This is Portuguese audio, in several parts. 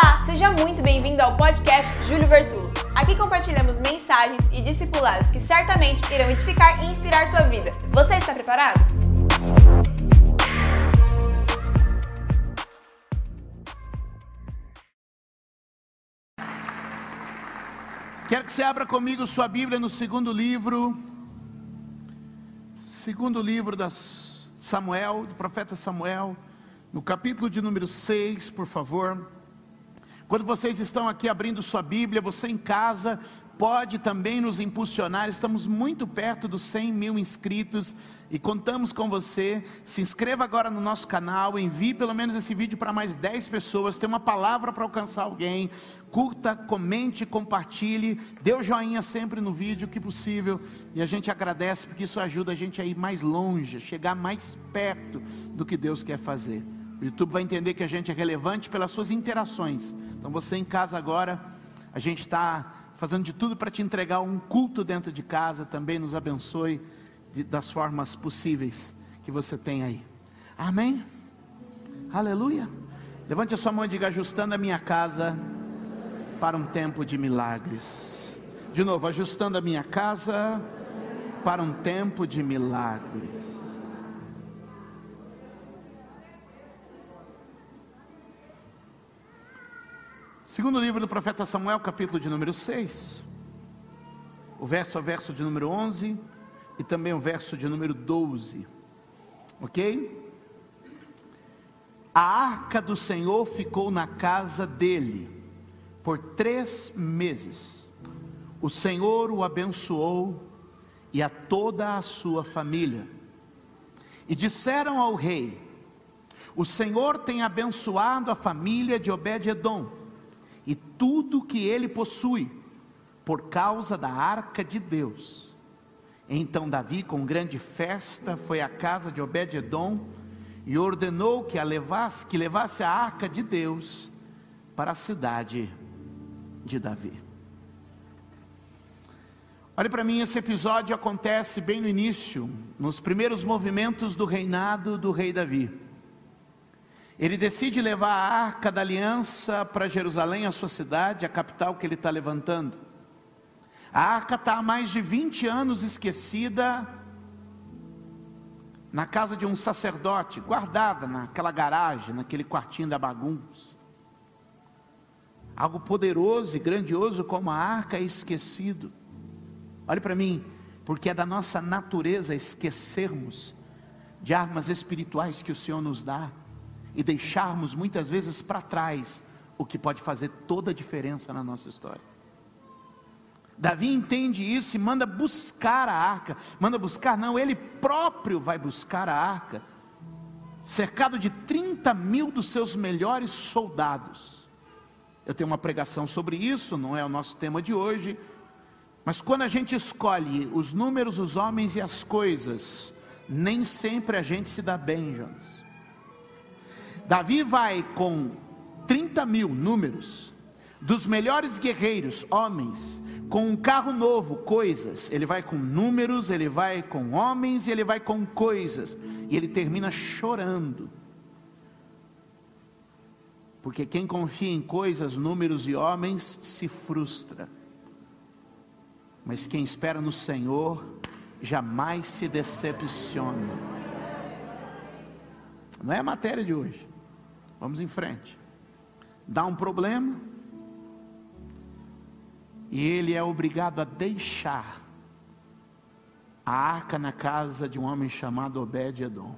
Olá, seja muito bem-vindo ao podcast Júlio Vertulo. Aqui compartilhamos mensagens e discipulados que certamente irão edificar e inspirar sua vida. Você está preparado? Quero que você abra comigo sua Bíblia no segundo livro, segundo livro da Samuel, do profeta Samuel, no capítulo de número 6, por favor. Quando vocês estão aqui abrindo sua Bíblia, você em casa pode também nos impulsionar. Estamos muito perto dos 100 mil inscritos e contamos com você. Se inscreva agora no nosso canal, envie pelo menos esse vídeo para mais 10 pessoas. Tem uma palavra para alcançar alguém. Curta, comente, compartilhe. Dê o joinha sempre no vídeo que possível. E a gente agradece porque isso ajuda a gente a ir mais longe, chegar mais perto do que Deus quer fazer. O YouTube vai entender que a gente é relevante pelas suas interações. Então você em casa agora, a gente está fazendo de tudo para te entregar um culto dentro de casa. Também nos abençoe de, das formas possíveis que você tem aí. Amém? Aleluia. Levante a sua mão e diga: ajustando a minha casa para um tempo de milagres. De novo, ajustando a minha casa para um tempo de milagres. Segundo livro do profeta Samuel, capítulo de número 6, o verso a verso de número 11 e também o verso de número 12. Ok? A arca do Senhor ficou na casa dele por três meses. O Senhor o abençoou e a toda a sua família. E disseram ao rei: O Senhor tem abençoado a família de Obed-edom e tudo que ele possui, por causa da arca de Deus. Então Davi, com grande festa, foi à casa de Obed-edom e ordenou que a levasse, que levasse a arca de Deus para a cidade de Davi. Olhe para mim, esse episódio acontece bem no início, nos primeiros movimentos do reinado do rei Davi. Ele decide levar a arca da aliança para Jerusalém, a sua cidade, a capital que ele está levantando. A arca está há mais de 20 anos esquecida na casa de um sacerdote, guardada naquela garagem, naquele quartinho da bagunça. Algo poderoso e grandioso como a arca é esquecido. Olhe para mim, porque é da nossa natureza esquecermos de armas espirituais que o Senhor nos dá e deixarmos muitas vezes para trás o que pode fazer toda a diferença na nossa história. Davi entende isso e manda buscar a arca. Manda buscar, não, ele próprio vai buscar a arca, cercado de 30 mil dos seus melhores soldados. Eu tenho uma pregação sobre isso, não é o nosso tema de hoje, mas quando a gente escolhe os números, os homens e as coisas, nem sempre a gente se dá bem, Jonas. Davi vai com 30 mil números, dos melhores guerreiros, homens, com um carro novo, coisas. Ele vai com números, ele vai com homens e ele vai com coisas. E ele termina chorando. Porque quem confia em coisas, números e homens se frustra. Mas quem espera no Senhor jamais se decepciona. Não é a matéria de hoje. Vamos em frente. Dá um problema. E ele é obrigado a deixar a arca na casa de um homem chamado Obed-Edom.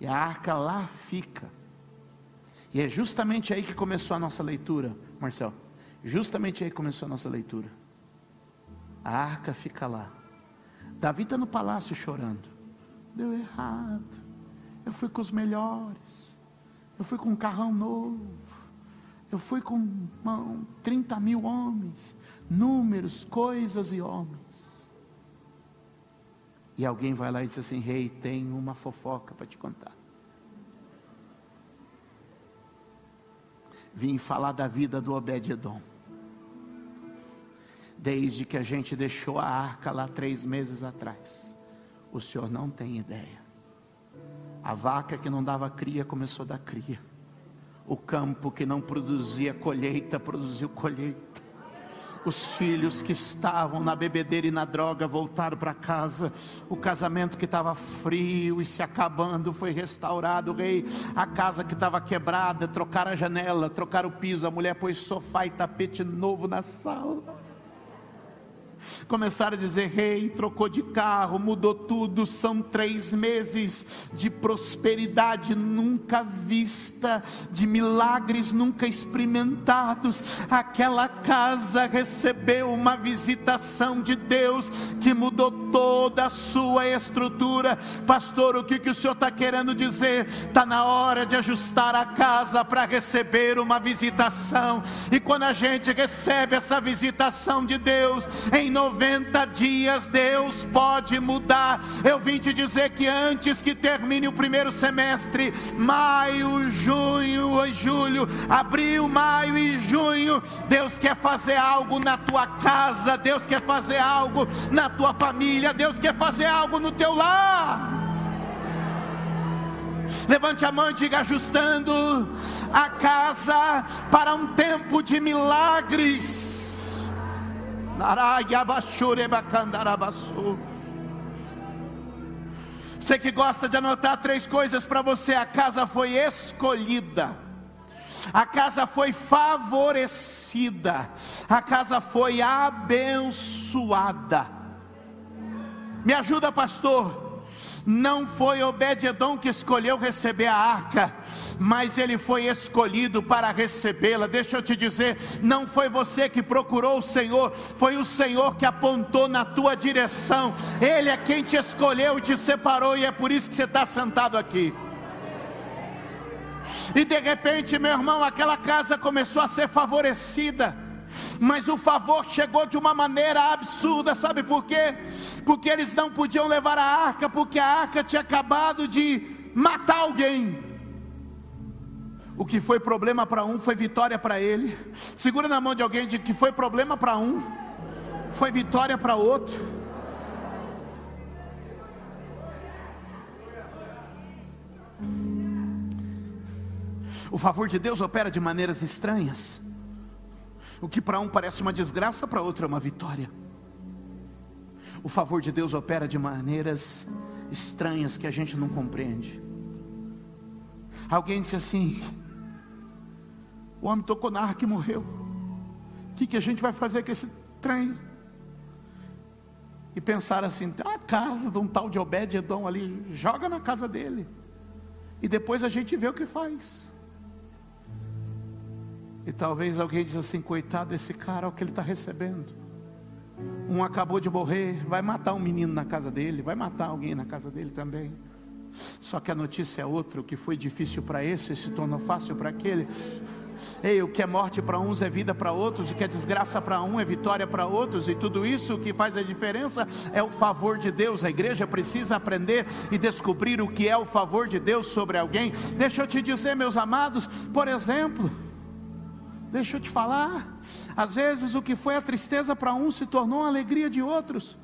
E a arca lá fica. E é justamente aí que começou a nossa leitura, Marcel. Justamente aí começou a nossa leitura. A arca fica lá. Davi está no palácio chorando. Deu errado. Eu fui com os melhores. Eu fui com um carrão novo. Eu fui com uma, 30 mil homens, números, coisas e homens. E alguém vai lá e diz assim: Rei, hey, tem uma fofoca para te contar. Vim falar da vida do Obed-Edom. Desde que a gente deixou a arca lá três meses atrás, o senhor não tem ideia. A vaca que não dava cria começou a dar cria. O campo que não produzia colheita, produziu colheita. Os filhos que estavam na bebedeira e na droga voltaram para casa. O casamento que estava frio e se acabando foi restaurado, rei. A casa que estava quebrada, trocaram a janela, trocaram o piso. A mulher pôs sofá e tapete novo na sala. Começaram a dizer: rei, trocou de carro, mudou tudo. São três meses de prosperidade nunca vista, de milagres nunca experimentados. Aquela casa recebeu uma visitação de Deus que mudou toda a sua estrutura. Pastor, o que, que o senhor está querendo dizer? Está na hora de ajustar a casa para receber uma visitação. E quando a gente recebe essa visitação de Deus, em 90 dias Deus pode mudar. Eu vim te dizer que antes que termine o primeiro semestre, maio, junho julho, abril, maio e junho, Deus quer fazer algo na tua casa, Deus quer fazer algo na tua família, Deus quer fazer algo no teu lar. Levante a mão e diga: ajustando a casa para um tempo de milagres. Você que gosta de anotar três coisas para você: a casa foi escolhida, a casa foi favorecida, a casa foi abençoada. Me ajuda, pastor. Não foi Obed-Edom que escolheu receber a arca, mas ele foi escolhido para recebê-la. Deixa eu te dizer, não foi você que procurou o Senhor, foi o Senhor que apontou na tua direção. Ele é quem te escolheu e te separou, e é por isso que você está sentado aqui. E de repente, meu irmão, aquela casa começou a ser favorecida mas o favor chegou de uma maneira absurda, sabe por quê? Porque eles não podiam levar a arca, porque a arca tinha acabado de matar alguém. O que foi problema para um foi vitória para ele. Segura na mão de alguém de que foi problema para um, foi vitória para outro. O favor de Deus opera de maneiras estranhas. O que para um parece uma desgraça, para outro é uma vitória. O favor de Deus opera de maneiras estranhas que a gente não compreende. Alguém disse assim: o homem tocou na arca e morreu. O que, que a gente vai fazer com esse trem? E pensar assim: a casa de um tal de Obed-Edom ali, joga na casa dele. E depois a gente vê o que faz. E talvez alguém diz assim: coitado desse cara, olha o que ele está recebendo. Um acabou de morrer, vai matar um menino na casa dele, vai matar alguém na casa dele também. Só que a notícia é outra: o que foi difícil para esse se tornou fácil para aquele. Ei, o que é morte para uns é vida para outros, o que é desgraça para um é vitória para outros, e tudo isso o que faz a diferença é o favor de Deus. A igreja precisa aprender e descobrir o que é o favor de Deus sobre alguém. Deixa eu te dizer, meus amados, por exemplo. Deixa eu te falar, às vezes o que foi a tristeza para um se tornou a alegria de outros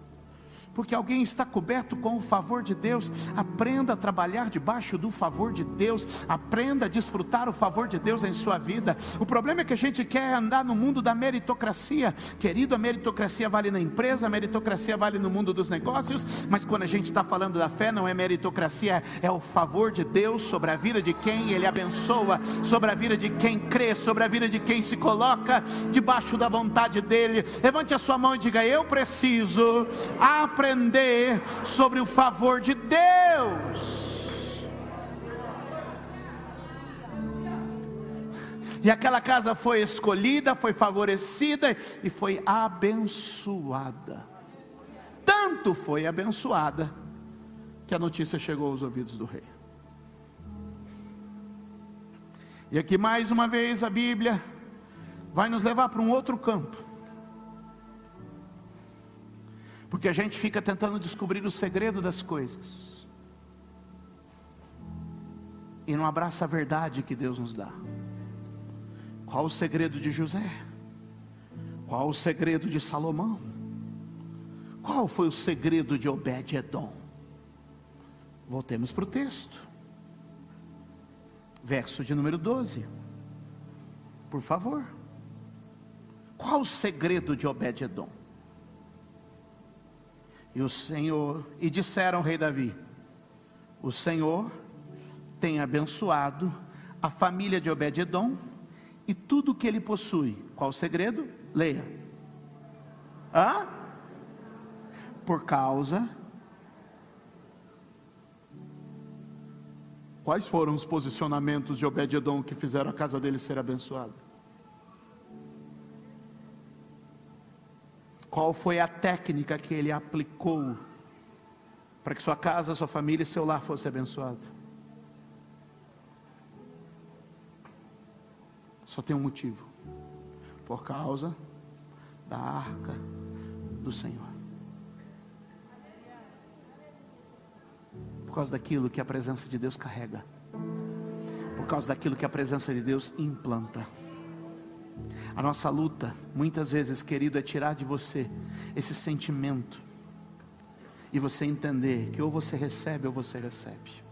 porque alguém está coberto com o favor de Deus. Aprenda a trabalhar debaixo do favor de Deus, aprenda a desfrutar o favor de Deus em sua vida. O problema é que a gente quer andar no mundo da meritocracia, querido. A meritocracia vale na empresa, a meritocracia vale no mundo dos negócios, mas quando a gente está falando da fé, não é meritocracia, é o favor de Deus sobre a vida de quem Ele abençoa, sobre a vida de quem crê, sobre a vida de quem se coloca debaixo da vontade dEle. Levante a sua mão e diga: Eu preciso aprender aprender sobre o favor de Deus. E aquela casa foi escolhida, foi favorecida e foi abençoada. Tanto foi abençoada que a notícia chegou aos ouvidos do rei. E aqui mais uma vez a Bíblia vai nos levar para um outro campo. Porque a gente fica tentando descobrir o segredo das coisas. E não abraça a verdade que Deus nos dá. Qual o segredo de José? Qual o segredo de Salomão? Qual foi o segredo de Obed-Edom? Voltemos para o texto. Verso de número 12. por favor. Qual o segredo de Obed-edom? E o Senhor, e disseram ao rei Davi: O Senhor tem abençoado a família de Obed-edom e tudo o que ele possui. Qual o segredo? Leia. Hã? Por causa. Quais foram os posicionamentos de Obed-edom que fizeram a casa dele ser abençoada? Qual foi a técnica que ele aplicou para que sua casa, sua família e seu lar fosse abençoado? Só tem um motivo. Por causa da arca do Senhor. Por causa daquilo que a presença de Deus carrega. Por causa daquilo que a presença de Deus implanta. A nossa luta, muitas vezes, querido, é tirar de você esse sentimento e você entender que ou você recebe ou você recebe.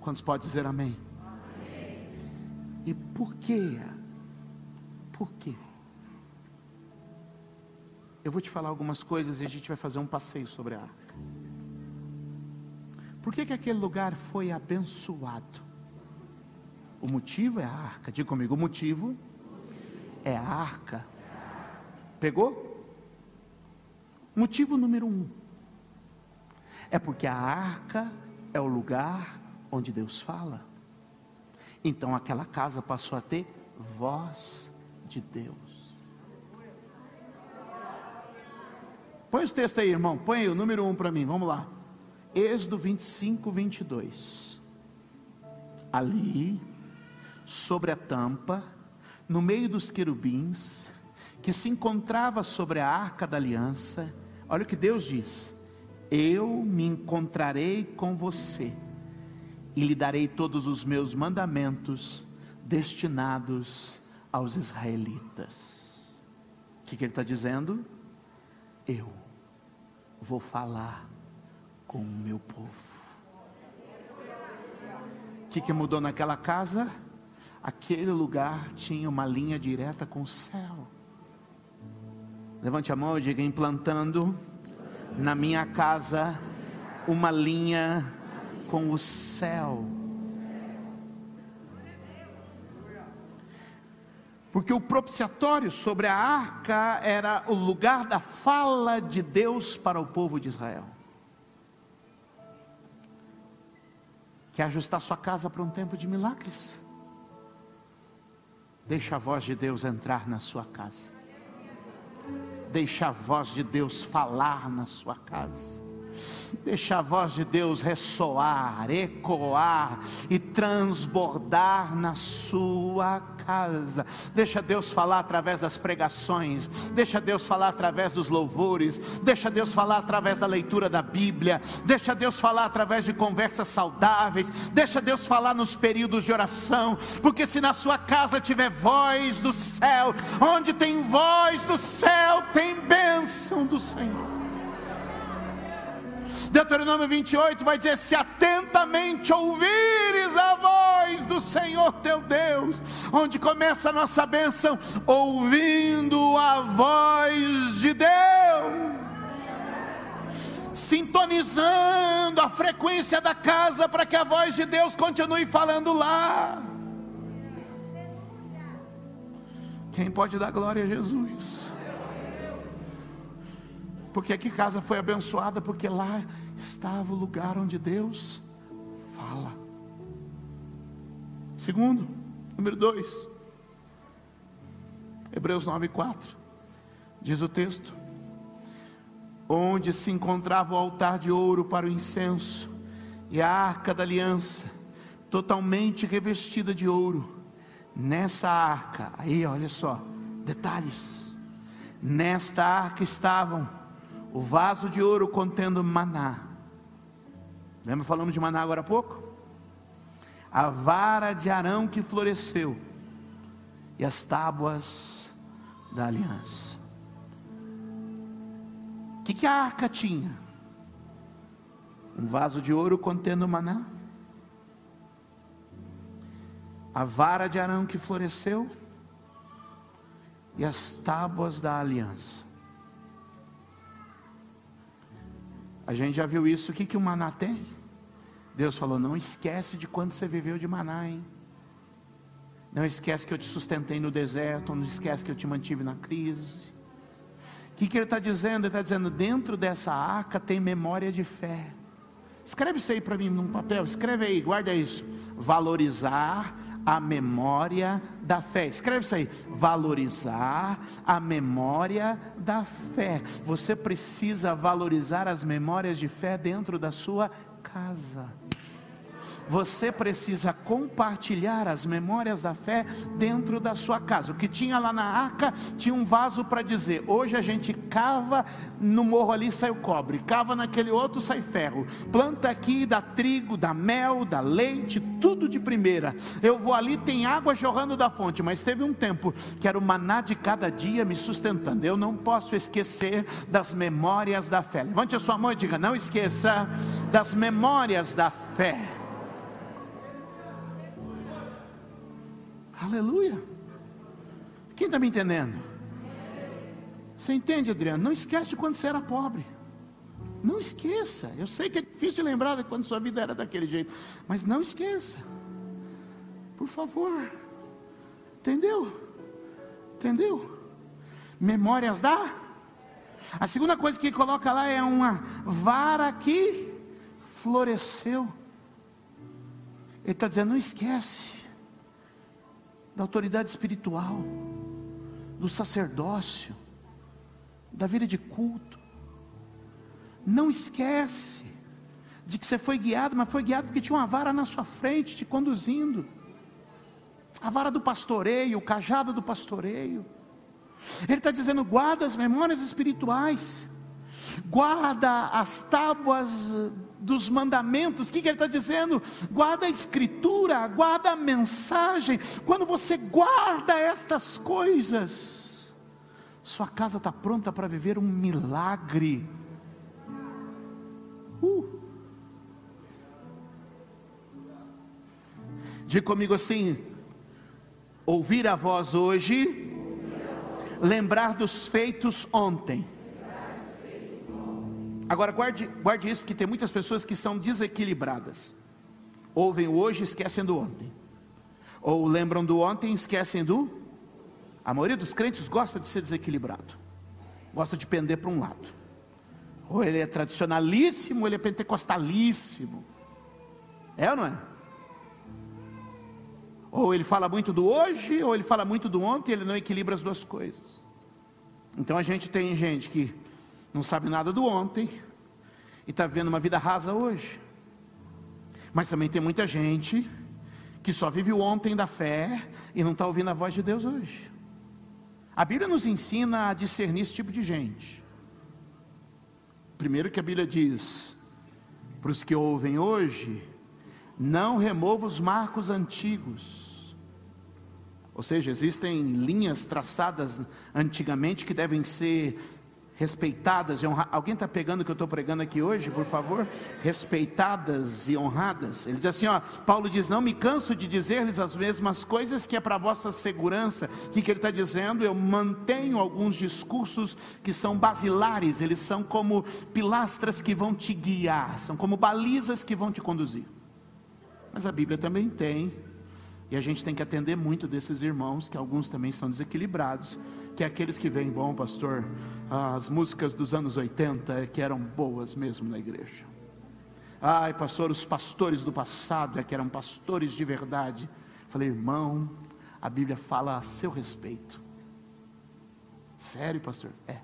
Quantos podem dizer amém? amém? E por quê? Por quê? Eu vou te falar algumas coisas e a gente vai fazer um passeio sobre a arca. Por que, que aquele lugar foi abençoado? O motivo é a arca. Diga comigo, o motivo é a arca. Pegou? Motivo número um é porque a arca é o lugar onde Deus fala. Então aquela casa passou a ter voz de Deus. Põe os textos aí, irmão. Põe aí o número um para mim. Vamos lá. Êxodo 25, 22. Ali sobre a tampa, no meio dos querubins, que se encontrava sobre a arca da aliança. Olha o que Deus diz: Eu me encontrarei com você e lhe darei todos os meus mandamentos destinados aos israelitas. O que, que ele está dizendo? Eu vou falar com o meu povo. O que, que mudou naquela casa? Aquele lugar tinha uma linha direta com o céu. Levante a mão e diga: implantando na minha casa uma linha com o céu. Porque o propiciatório sobre a arca era o lugar da fala de Deus para o povo de Israel. Quer ajustar sua casa para um tempo de milagres? Deixa a voz de Deus entrar na sua casa. Deixa a voz de Deus falar na sua casa. Deixa a voz de Deus ressoar, ecoar e transbordar na sua casa. Deixa Deus falar através das pregações, deixa Deus falar através dos louvores, deixa Deus falar através da leitura da Bíblia, deixa Deus falar através de conversas saudáveis, deixa Deus falar nos períodos de oração, porque se na sua casa tiver voz do céu, onde tem voz do céu, tem bênção do Senhor. Deuteronômio 28 vai dizer: Se atentamente ouvires a voz do Senhor teu Deus, onde começa a nossa bênção, ouvindo a voz de Deus sintonizando a frequência da casa para que a voz de Deus continue falando lá. Quem pode dar glória a Jesus? Porque aqui casa foi abençoada, porque lá estava o lugar onde Deus fala. Segundo, número dois, Hebreus 9, 4, diz o texto: onde se encontrava o altar de ouro para o incenso e a arca da aliança, totalmente revestida de ouro. Nessa arca, aí olha só, detalhes. Nesta arca estavam o vaso de ouro contendo maná. Lembra falando de maná agora há pouco? A vara de Arão que floresceu e as tábuas da aliança. O que, que a arca tinha? Um vaso de ouro contendo maná. a vara de Arão que floresceu e as tábuas da aliança. A gente já viu isso, o que, que o maná tem? Deus falou: não esquece de quando você viveu de maná, hein? Não esquece que eu te sustentei no deserto, não esquece que eu te mantive na crise. O que, que ele está dizendo? Ele está dizendo: dentro dessa arca tem memória de fé. Escreve isso aí para mim num papel, escreve aí, guarda isso. Valorizar a memória da fé. Escreve isso aí. Valorizar a memória da fé. Você precisa valorizar as memórias de fé dentro da sua casa você precisa compartilhar as memórias da fé dentro da sua casa. O que tinha lá na arca tinha um vaso para dizer: hoje a gente cava no morro ali sai o cobre, cava naquele outro sai ferro. Planta aqui dá trigo, dá mel, dá leite, tudo de primeira. Eu vou ali tem água jorrando da fonte, mas teve um tempo que era o maná de cada dia me sustentando. Eu não posso esquecer das memórias da fé. Levante a sua mão e diga: não esqueça das memórias da fé. Aleluia. Quem está me entendendo? Você entende, Adriano? Não esquece de quando você era pobre. Não esqueça. Eu sei que é difícil de lembrar de quando sua vida era daquele jeito, mas não esqueça. Por favor. Entendeu? Entendeu? Memórias da. A segunda coisa que coloca lá é uma vara que floresceu. Ele está dizendo: não esquece da autoridade espiritual, do sacerdócio, da vida de culto. Não esquece de que você foi guiado, mas foi guiado porque tinha uma vara na sua frente te conduzindo. A vara do pastoreio, o cajado do pastoreio. Ele está dizendo: guarda as memórias espirituais, guarda as tábuas dos mandamentos, o que, que ele está dizendo? Guarda a escritura, guarda a mensagem. Quando você guarda estas coisas, sua casa está pronta para viver um milagre. Uh. Diga comigo assim: ouvir a voz hoje, lembrar dos feitos ontem. Agora guarde, guarde isso, porque tem muitas pessoas que são desequilibradas. Ouvem o hoje e esquecem do ontem. Ou lembram do ontem e esquecem do. A maioria dos crentes gosta de ser desequilibrado. Gosta de pender para um lado. Ou ele é tradicionalíssimo, ou ele é pentecostalíssimo. É ou não é? Ou ele fala muito do hoje, ou ele fala muito do ontem, ele não equilibra as duas coisas. Então a gente tem gente que não sabe nada do ontem e está vivendo uma vida rasa hoje. Mas também tem muita gente que só vive o ontem da fé e não está ouvindo a voz de Deus hoje. A Bíblia nos ensina a discernir esse tipo de gente. Primeiro que a Bíblia diz: para os que ouvem hoje, não remova os marcos antigos. Ou seja, existem linhas traçadas antigamente que devem ser respeitadas e honradas. Alguém está pegando o que eu estou pregando aqui hoje, por favor? Respeitadas e honradas. Ele diz assim: ó, Paulo diz: Não me canso de dizer-lhes as mesmas coisas que é para vossa segurança. O que, que ele está dizendo? Eu mantenho alguns discursos que são basilares, eles são como pilastras que vão te guiar, são como balizas que vão te conduzir. Mas a Bíblia também tem, e a gente tem que atender muito desses irmãos, que alguns também são desequilibrados que aqueles que vêm, bom pastor, as músicas dos anos 80 é que eram boas mesmo na igreja. Ai, pastor, os pastores do passado é que eram pastores de verdade. Falei, irmão, a Bíblia fala a seu respeito. Sério, pastor? É.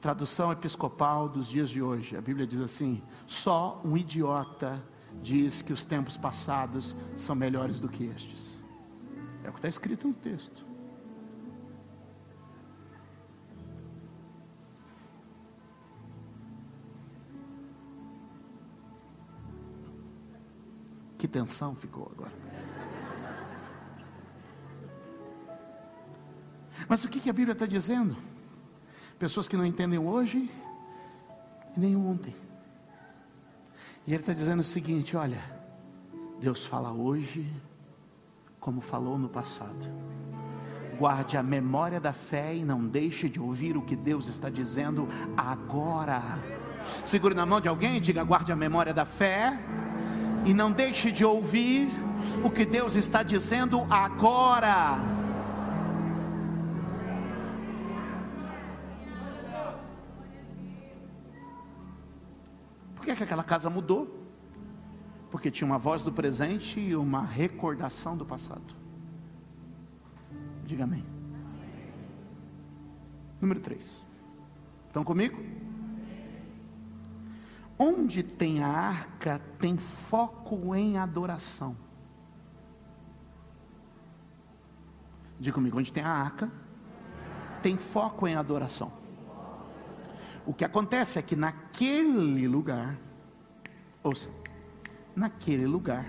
Tradução episcopal dos dias de hoje. A Bíblia diz assim: só um idiota diz que os tempos passados são melhores do que estes. É o que está escrito no texto. Que tensão ficou agora. Mas o que a Bíblia está dizendo? Pessoas que não entendem hoje nem ontem. E ele está dizendo o seguinte: olha, Deus fala hoje como falou no passado. Guarde a memória da fé e não deixe de ouvir o que Deus está dizendo agora. Segure na mão de alguém diga: guarde a memória da fé e não deixe de ouvir o que Deus está dizendo agora. Por que, é que aquela casa mudou? Porque tinha uma voz do presente e uma recordação do passado. Diga amém. Número 3. Estão comigo? Onde tem a arca, tem foco em adoração. Diga comigo, onde tem a arca, tem foco em adoração. O que acontece é que naquele lugar, ouça, naquele lugar,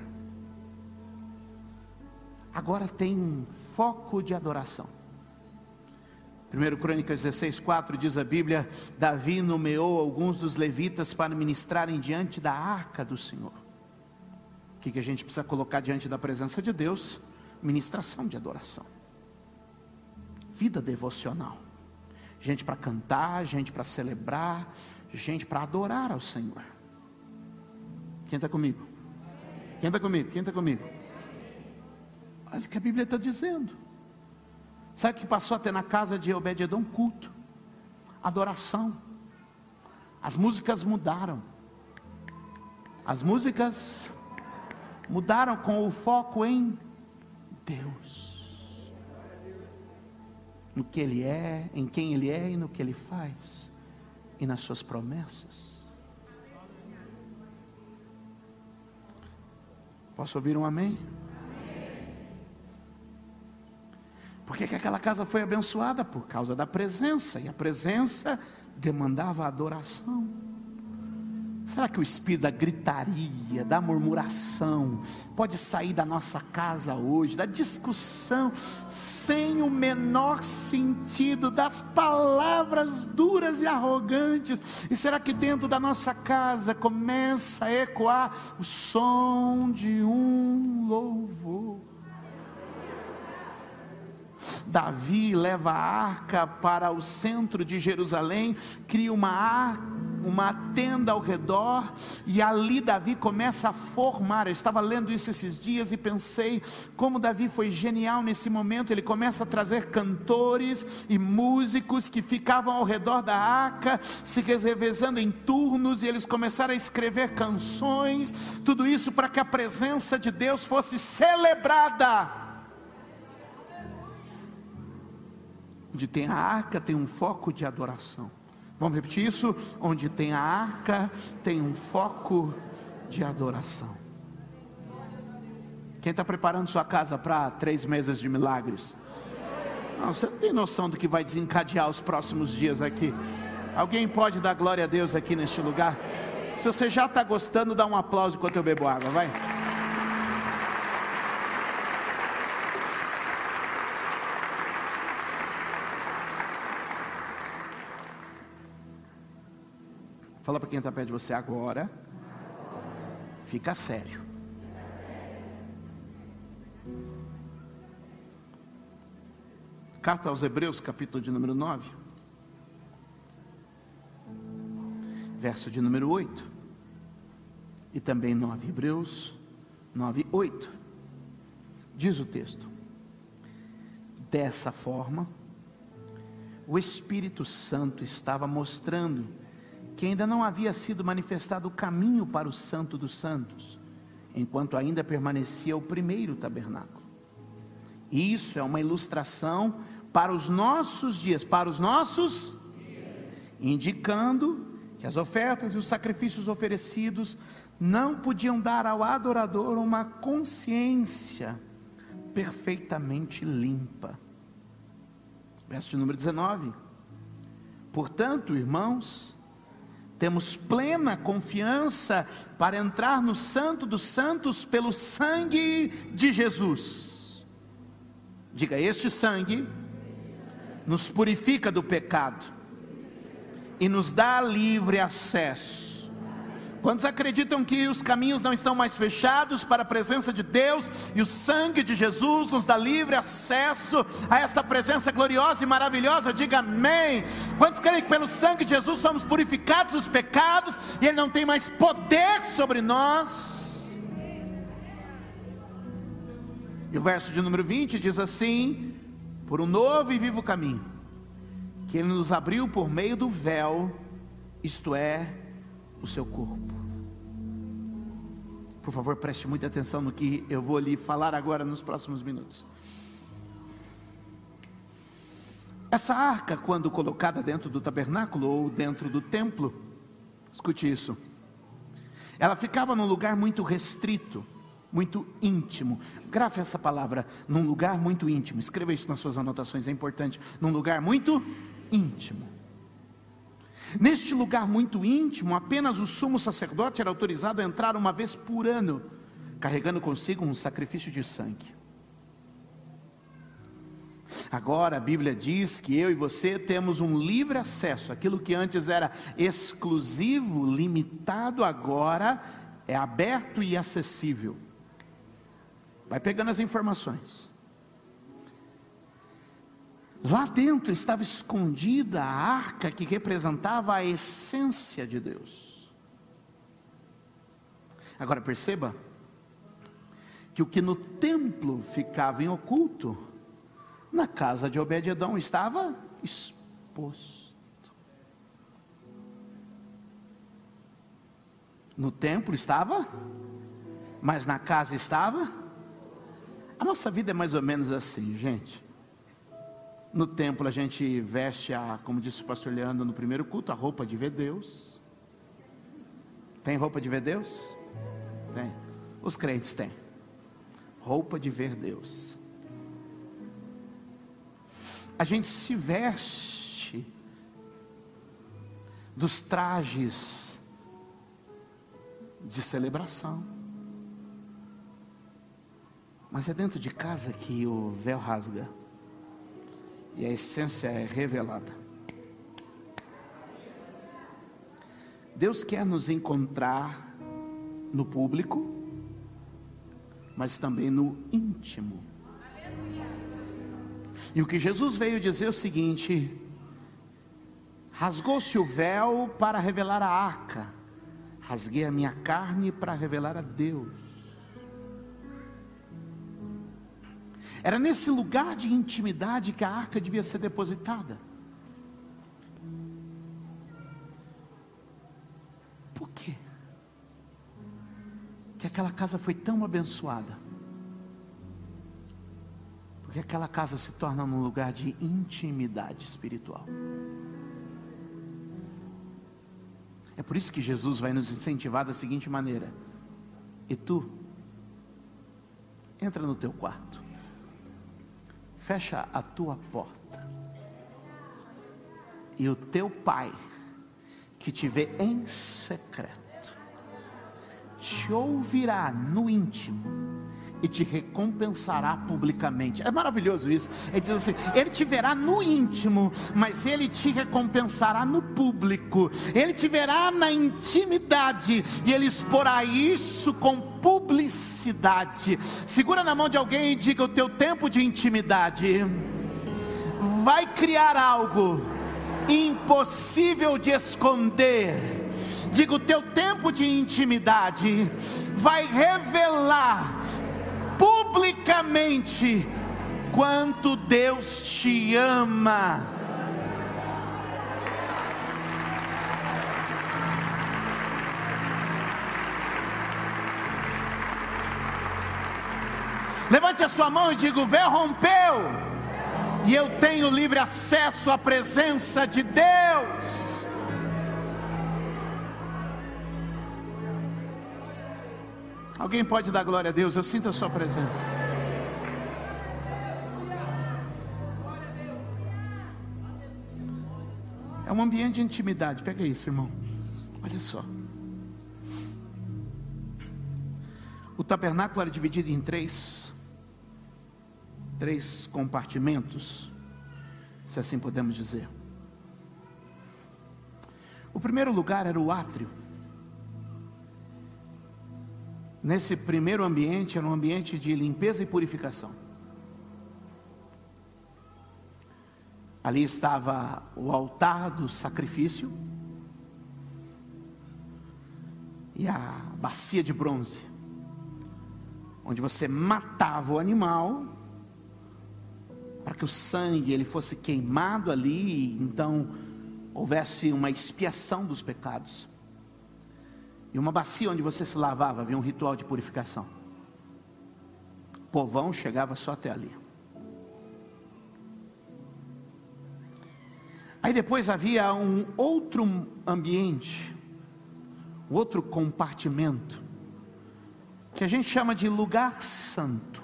agora tem um foco de adoração. 1 Crônicas 16, 4 diz a Bíblia: Davi nomeou alguns dos levitas para ministrarem diante da arca do Senhor. O que, que a gente precisa colocar diante da presença de Deus? Ministração de adoração, vida devocional, gente para cantar, gente para celebrar, gente para adorar ao Senhor. Quem está comigo? Quem está comigo? Quem está comigo? Olha o que a Bíblia está dizendo. Sabe que passou a ter na casa de Obed-Edom? Culto, adoração. As músicas mudaram. As músicas mudaram com o foco em Deus. No que Ele é, em quem Ele é e no que Ele faz. E nas Suas promessas. Posso ouvir um amém? Por que, que aquela casa foi abençoada? Por causa da presença, e a presença demandava adoração. Será que o espírito da gritaria, da murmuração, pode sair da nossa casa hoje, da discussão, sem o menor sentido, das palavras duras e arrogantes? E será que dentro da nossa casa começa a ecoar o som de um louvor? Davi leva a arca para o centro de Jerusalém, cria uma arca uma tenda ao redor, e ali Davi começa a formar. Eu estava lendo isso esses dias e pensei como Davi foi genial nesse momento. Ele começa a trazer cantores e músicos que ficavam ao redor da arca, se revezando em turnos, e eles começaram a escrever canções, tudo isso para que a presença de Deus fosse celebrada. Onde tem a arca, tem um foco de adoração. Vamos repetir isso? Onde tem a arca, tem um foco de adoração. Quem está preparando sua casa para três meses de milagres? Não, você não tem noção do que vai desencadear os próximos dias aqui. Alguém pode dar glória a Deus aqui neste lugar? Se você já está gostando, dá um aplauso enquanto eu bebo água, vai. Fala para quem está perto de você agora. Fica sério. Carta aos Hebreus, capítulo de número 9. Verso de número 8. E também 9. Hebreus 9, 8. Diz o texto: Dessa forma, o Espírito Santo estava mostrando que ainda não havia sido manifestado o caminho para o Santo dos Santos, enquanto ainda permanecia o primeiro tabernáculo. Isso é uma ilustração para os nossos dias, para os nossos indicando que as ofertas e os sacrifícios oferecidos não podiam dar ao adorador uma consciência perfeitamente limpa. Verso número 19. Portanto, irmãos, temos plena confiança para entrar no Santo dos Santos pelo sangue de Jesus. Diga: Este sangue nos purifica do pecado e nos dá livre acesso Quantos acreditam que os caminhos não estão mais fechados para a presença de Deus e o sangue de Jesus nos dá livre acesso a esta presença gloriosa e maravilhosa? Diga amém. Quantos creem que pelo sangue de Jesus somos purificados dos pecados e Ele não tem mais poder sobre nós? E o verso de número 20 diz assim: Por um novo e vivo caminho, que Ele nos abriu por meio do véu, isto é, o seu corpo. Por favor, preste muita atenção no que eu vou lhe falar agora nos próximos minutos. Essa arca, quando colocada dentro do tabernáculo ou dentro do templo, escute isso, ela ficava num lugar muito restrito, muito íntimo. Grave essa palavra, num lugar muito íntimo. Escreva isso nas suas anotações, é importante. Num lugar muito íntimo. Neste lugar muito íntimo, apenas o sumo sacerdote era autorizado a entrar uma vez por ano, carregando consigo um sacrifício de sangue. Agora a Bíblia diz que eu e você temos um livre acesso, aquilo que antes era exclusivo, limitado, agora é aberto e acessível. Vai pegando as informações. Lá dentro estava escondida a arca que representava a essência de Deus. Agora perceba que o que no templo ficava em oculto, na casa de Obed-edom estava exposto. No templo estava, mas na casa estava. A nossa vida é mais ou menos assim, gente. No templo a gente veste a, como disse o pastor Leandro no primeiro culto, a roupa de ver Deus. Tem roupa de ver Deus? Tem. Os crentes têm. Roupa de ver Deus. A gente se veste dos trajes de celebração. Mas é dentro de casa que o véu rasga e a essência é revelada. Deus quer nos encontrar no público, mas também no íntimo. E o que Jesus veio dizer é o seguinte: rasgou-se o véu para revelar a arca, rasguei a minha carne para revelar a Deus. Era nesse lugar de intimidade que a arca devia ser depositada. Por quê? Que aquela casa foi tão abençoada. Porque aquela casa se torna um lugar de intimidade espiritual. É por isso que Jesus vai nos incentivar da seguinte maneira: e tu, entra no teu quarto fecha a tua porta, e o teu pai, que te vê em secreto, te ouvirá no íntimo e te recompensará publicamente. É maravilhoso isso. Ele diz assim: Ele te verá no íntimo, mas Ele te recompensará no público. Ele te verá na intimidade e Ele exporá isso com publicidade. Segura na mão de alguém e diga: O teu tempo de intimidade vai criar algo impossível de esconder. Diga: O teu tempo de intimidade vai revelar publicamente quanto Deus te ama. Levante a sua mão e diga: o véu rompeu, e eu tenho livre acesso à presença de Deus. Alguém pode dar glória a Deus? Eu sinto a sua presença. É um ambiente de intimidade. Pega isso, irmão. Olha só. O tabernáculo era dividido em três, três compartimentos, se assim podemos dizer. O primeiro lugar era o átrio. Nesse primeiro ambiente, era um ambiente de limpeza e purificação. Ali estava o altar do sacrifício e a bacia de bronze, onde você matava o animal para que o sangue ele fosse queimado ali, e então houvesse uma expiação dos pecados. Uma bacia onde você se lavava, havia um ritual de purificação. O povão chegava só até ali. Aí depois havia um outro ambiente, outro compartimento, que a gente chama de lugar santo.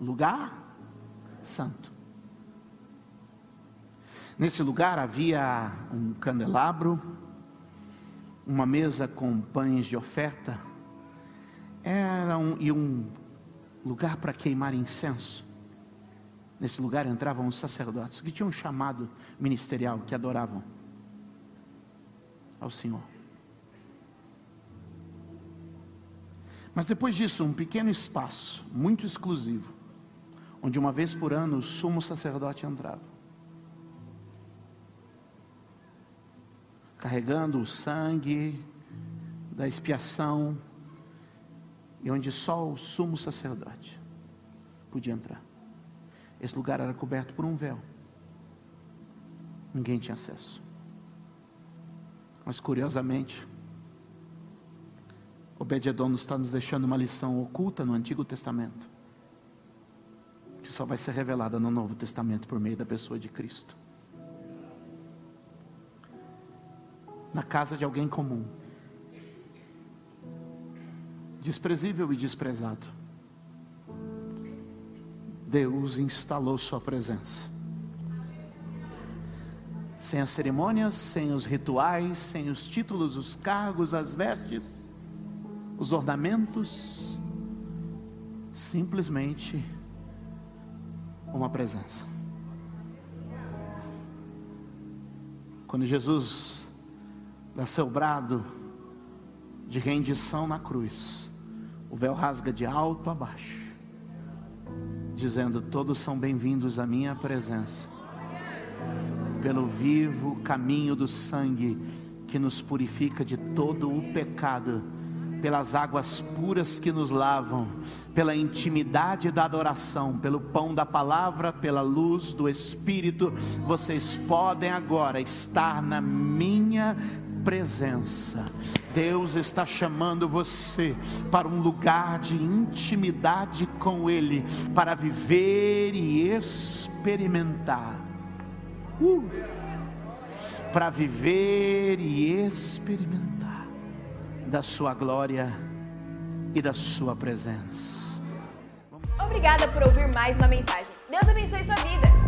Lugar santo. Nesse lugar havia um candelabro, uma mesa com pães de oferta, era um, e um lugar para queimar incenso. Nesse lugar entravam os sacerdotes que tinham um chamado ministerial, que adoravam ao Senhor. Mas depois disso, um pequeno espaço, muito exclusivo, onde uma vez por ano o sumo sacerdote entrava. Carregando o sangue da expiação, e onde só o sumo sacerdote podia entrar. Esse lugar era coberto por um véu. Ninguém tinha acesso. Mas curiosamente, Obed-Edom está nos deixando uma lição oculta no Antigo Testamento, que só vai ser revelada no Novo Testamento por meio da pessoa de Cristo. Na casa de alguém comum, desprezível e desprezado Deus instalou Sua presença. Sem as cerimônias, sem os rituais, sem os títulos, os cargos, as vestes, os ornamentos, simplesmente uma presença. Quando Jesus dá seu brado de rendição na cruz, o véu rasga de alto a baixo dizendo: Todos são bem-vindos à minha presença, pelo vivo caminho do sangue que nos purifica de todo o pecado, pelas águas puras que nos lavam, pela intimidade da adoração, pelo pão da palavra, pela luz do Espírito, vocês podem agora estar na minha presença. Deus está chamando você para um lugar de intimidade com Ele, para viver e experimentar. Uh, para viver e experimentar da Sua glória e da Sua presença. Obrigada por ouvir mais uma mensagem. Deus abençoe sua vida.